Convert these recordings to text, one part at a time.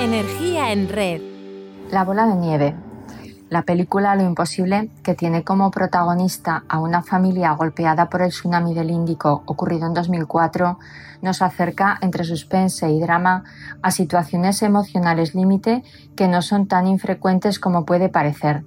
Energía en red. La bola de nieve. La película Lo Imposible, que tiene como protagonista a una familia golpeada por el tsunami del Índico ocurrido en 2004, nos acerca entre suspense y drama a situaciones emocionales límite que no son tan infrecuentes como puede parecer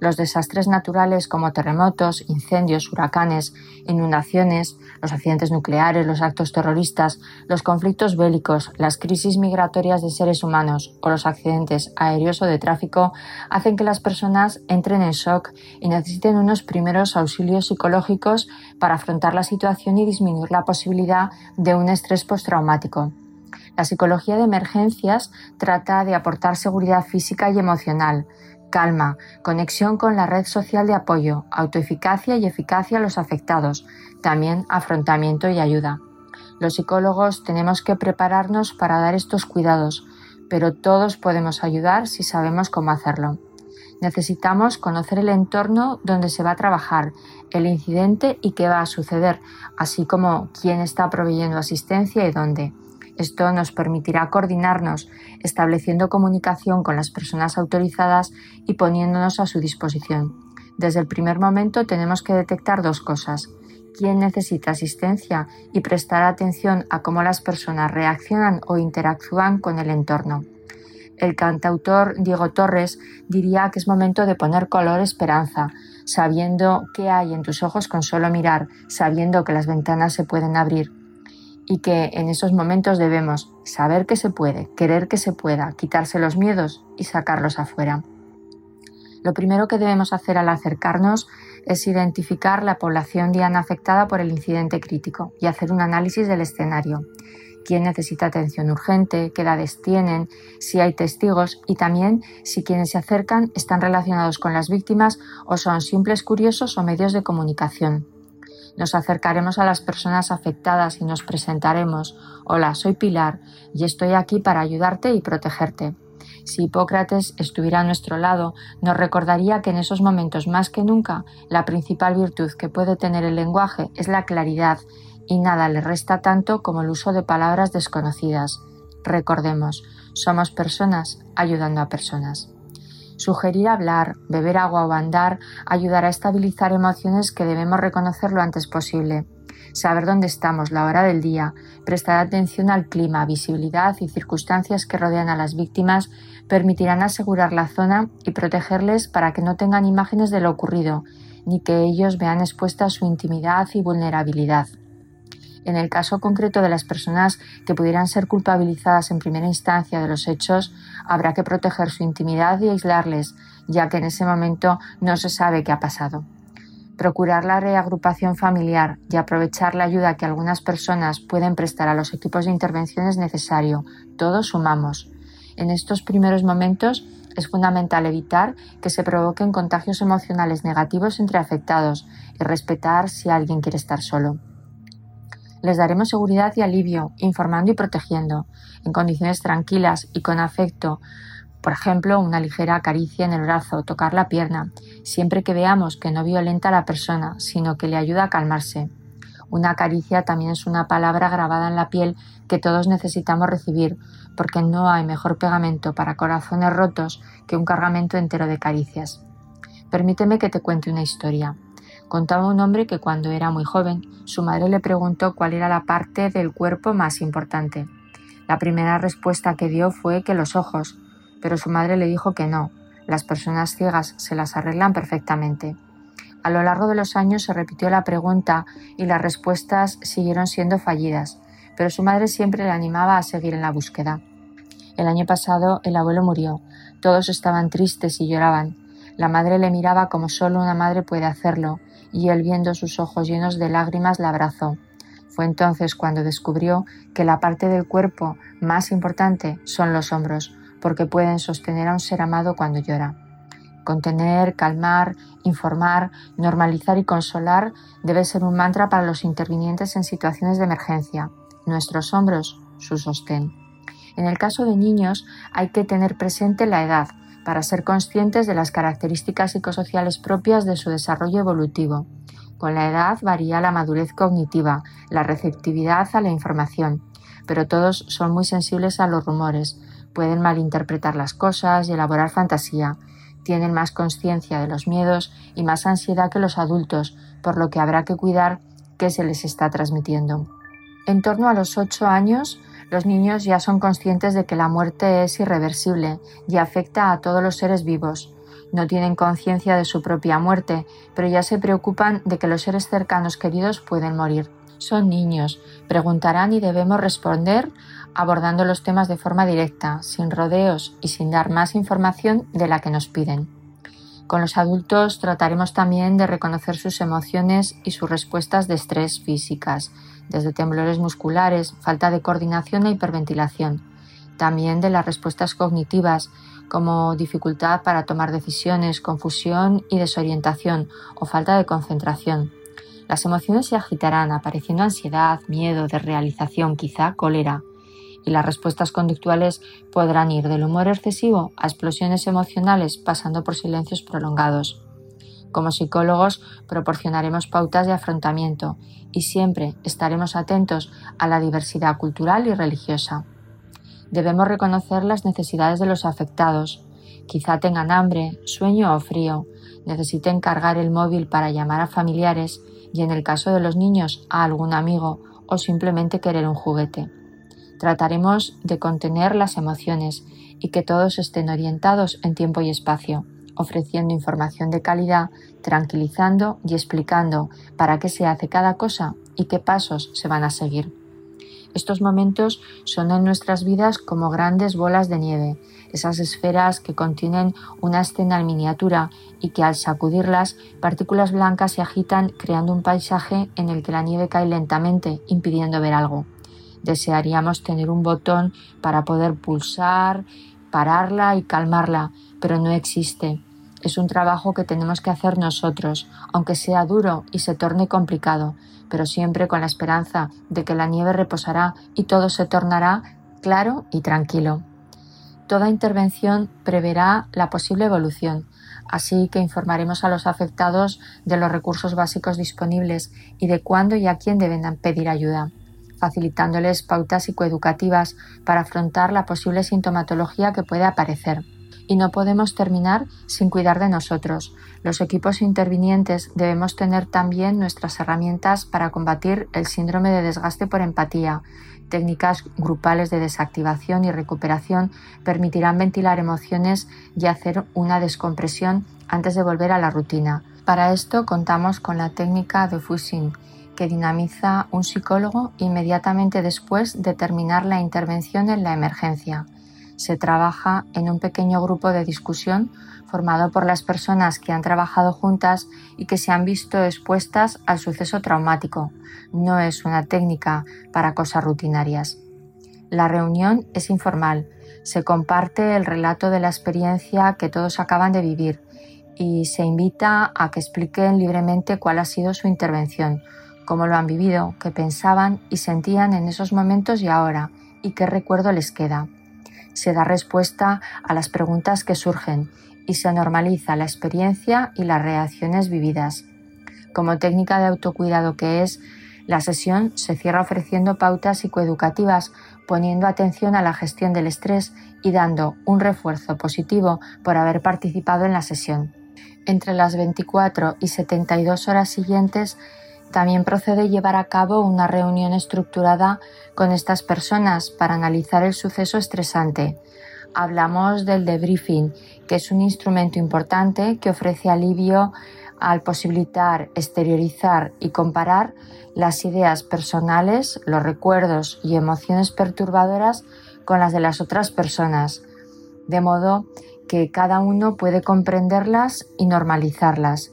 los desastres naturales como terremotos, incendios, huracanes, inundaciones, los accidentes nucleares, los actos terroristas, los conflictos bélicos, las crisis migratorias de seres humanos o los accidentes aéreos o de tráfico hacen que las personas entren en shock y necesiten unos primeros auxilios psicológicos para afrontar la situación y disminuir la posibilidad de un estrés postraumático. La psicología de emergencias trata de aportar seguridad física y emocional, calma, conexión con la red social de apoyo, autoeficacia y eficacia a los afectados, también afrontamiento y ayuda. Los psicólogos tenemos que prepararnos para dar estos cuidados, pero todos podemos ayudar si sabemos cómo hacerlo. Necesitamos conocer el entorno donde se va a trabajar, el incidente y qué va a suceder, así como quién está proveyendo asistencia y dónde. Esto nos permitirá coordinarnos, estableciendo comunicación con las personas autorizadas y poniéndonos a su disposición. Desde el primer momento tenemos que detectar dos cosas. Quién necesita asistencia y prestar atención a cómo las personas reaccionan o interactúan con el entorno. El cantautor Diego Torres diría que es momento de poner color esperanza, sabiendo qué hay en tus ojos con solo mirar, sabiendo que las ventanas se pueden abrir y que en esos momentos debemos saber que se puede, querer que se pueda, quitarse los miedos y sacarlos afuera. Lo primero que debemos hacer al acercarnos es identificar la población diana afectada por el incidente crítico y hacer un análisis del escenario. Quién necesita atención urgente, qué edades tienen, si hay testigos y también si quienes se acercan están relacionados con las víctimas o son simples curiosos o medios de comunicación. Nos acercaremos a las personas afectadas y nos presentaremos. Hola, soy Pilar y estoy aquí para ayudarte y protegerte. Si Hipócrates estuviera a nuestro lado, nos recordaría que en esos momentos más que nunca la principal virtud que puede tener el lenguaje es la claridad y nada le resta tanto como el uso de palabras desconocidas. Recordemos, somos personas ayudando a personas. Sugerir hablar, beber agua o andar ayudará a estabilizar emociones que debemos reconocer lo antes posible. Saber dónde estamos, la hora del día, prestar atención al clima, visibilidad y circunstancias que rodean a las víctimas permitirán asegurar la zona y protegerles para que no tengan imágenes de lo ocurrido, ni que ellos vean expuesta su intimidad y vulnerabilidad. En el caso concreto de las personas que pudieran ser culpabilizadas en primera instancia de los hechos, habrá que proteger su intimidad y aislarles, ya que en ese momento no se sabe qué ha pasado. Procurar la reagrupación familiar y aprovechar la ayuda que algunas personas pueden prestar a los equipos de intervención es necesario. Todos sumamos. En estos primeros momentos es fundamental evitar que se provoquen contagios emocionales negativos entre afectados y respetar si alguien quiere estar solo. Les daremos seguridad y alivio, informando y protegiendo, en condiciones tranquilas y con afecto. Por ejemplo, una ligera caricia en el brazo, tocar la pierna, siempre que veamos que no violenta a la persona, sino que le ayuda a calmarse. Una caricia también es una palabra grabada en la piel que todos necesitamos recibir, porque no hay mejor pegamento para corazones rotos que un cargamento entero de caricias. Permíteme que te cuente una historia. Contaba un hombre que cuando era muy joven, su madre le preguntó cuál era la parte del cuerpo más importante. La primera respuesta que dio fue que los ojos, pero su madre le dijo que no, las personas ciegas se las arreglan perfectamente. A lo largo de los años se repitió la pregunta y las respuestas siguieron siendo fallidas, pero su madre siempre le animaba a seguir en la búsqueda. El año pasado el abuelo murió, todos estaban tristes y lloraban. La madre le miraba como solo una madre puede hacerlo, y él viendo sus ojos llenos de lágrimas la abrazó. Fue entonces cuando descubrió que la parte del cuerpo más importante son los hombros, porque pueden sostener a un ser amado cuando llora. Contener, calmar, informar, normalizar y consolar debe ser un mantra para los intervinientes en situaciones de emergencia. Nuestros hombros, su sostén. En el caso de niños hay que tener presente la edad, para ser conscientes de las características psicosociales propias de su desarrollo evolutivo. Con la edad varía la madurez cognitiva, la receptividad a la información, pero todos son muy sensibles a los rumores. pueden malinterpretar las cosas y elaborar fantasía, tienen más conciencia de los miedos y más ansiedad que los adultos, por lo que habrá que cuidar qué se les está transmitiendo. En torno a los 8 años, los niños ya son conscientes de que la muerte es irreversible y afecta a todos los seres vivos. No tienen conciencia de su propia muerte, pero ya se preocupan de que los seres cercanos queridos pueden morir. Son niños, preguntarán y debemos responder abordando los temas de forma directa, sin rodeos y sin dar más información de la que nos piden. Con los adultos trataremos también de reconocer sus emociones y sus respuestas de estrés físicas, desde temblores musculares, falta de coordinación e hiperventilación. También de las respuestas cognitivas, como dificultad para tomar decisiones, confusión y desorientación o falta de concentración. Las emociones se agitarán, apareciendo ansiedad, miedo, desrealización, quizá cólera. Y las respuestas conductuales podrán ir del humor excesivo a explosiones emocionales, pasando por silencios prolongados. Como psicólogos proporcionaremos pautas de afrontamiento y siempre estaremos atentos a la diversidad cultural y religiosa. Debemos reconocer las necesidades de los afectados. Quizá tengan hambre, sueño o frío, necesiten cargar el móvil para llamar a familiares y en el caso de los niños a algún amigo o simplemente querer un juguete. Trataremos de contener las emociones y que todos estén orientados en tiempo y espacio, ofreciendo información de calidad, tranquilizando y explicando para qué se hace cada cosa y qué pasos se van a seguir. Estos momentos son en nuestras vidas como grandes bolas de nieve, esas esferas que contienen una escena en miniatura y que al sacudirlas partículas blancas se agitan creando un paisaje en el que la nieve cae lentamente, impidiendo ver algo. Desearíamos tener un botón para poder pulsar, pararla y calmarla, pero no existe. Es un trabajo que tenemos que hacer nosotros, aunque sea duro y se torne complicado, pero siempre con la esperanza de que la nieve reposará y todo se tornará claro y tranquilo. Toda intervención preverá la posible evolución, así que informaremos a los afectados de los recursos básicos disponibles y de cuándo y a quién deben pedir ayuda, facilitándoles pautas psicoeducativas para afrontar la posible sintomatología que puede aparecer y no podemos terminar sin cuidar de nosotros. Los equipos intervinientes debemos tener también nuestras herramientas para combatir el síndrome de desgaste por empatía. Técnicas grupales de desactivación y recuperación permitirán ventilar emociones y hacer una descompresión antes de volver a la rutina. Para esto contamos con la técnica de Fusing, que dinamiza un psicólogo inmediatamente después de terminar la intervención en la emergencia se trabaja en un pequeño grupo de discusión formado por las personas que han trabajado juntas y que se han visto expuestas al suceso traumático. No es una técnica para cosas rutinarias. La reunión es informal. Se comparte el relato de la experiencia que todos acaban de vivir y se invita a que expliquen libremente cuál ha sido su intervención, cómo lo han vivido, qué pensaban y sentían en esos momentos y ahora, y qué recuerdo les queda se da respuesta a las preguntas que surgen y se normaliza la experiencia y las reacciones vividas. Como técnica de autocuidado que es, la sesión se cierra ofreciendo pautas psicoeducativas, poniendo atención a la gestión del estrés y dando un refuerzo positivo por haber participado en la sesión. Entre las 24 y 72 horas siguientes también procede llevar a cabo una reunión estructurada con estas personas para analizar el suceso estresante. Hablamos del debriefing, que es un instrumento importante que ofrece alivio al posibilitar exteriorizar y comparar las ideas personales, los recuerdos y emociones perturbadoras con las de las otras personas, de modo que cada uno puede comprenderlas y normalizarlas.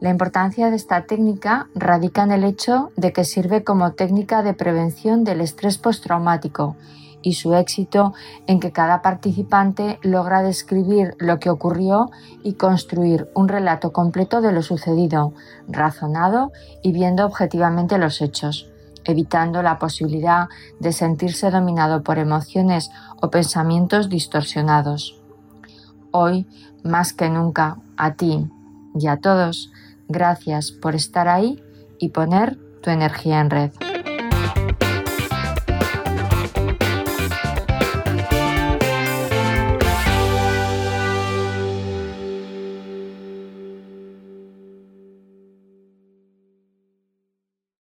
La importancia de esta técnica radica en el hecho de que sirve como técnica de prevención del estrés postraumático y su éxito en que cada participante logra describir lo que ocurrió y construir un relato completo de lo sucedido, razonado y viendo objetivamente los hechos, evitando la posibilidad de sentirse dominado por emociones o pensamientos distorsionados. Hoy, más que nunca, a ti y a todos, Gracias por estar ahí y poner tu energía en red.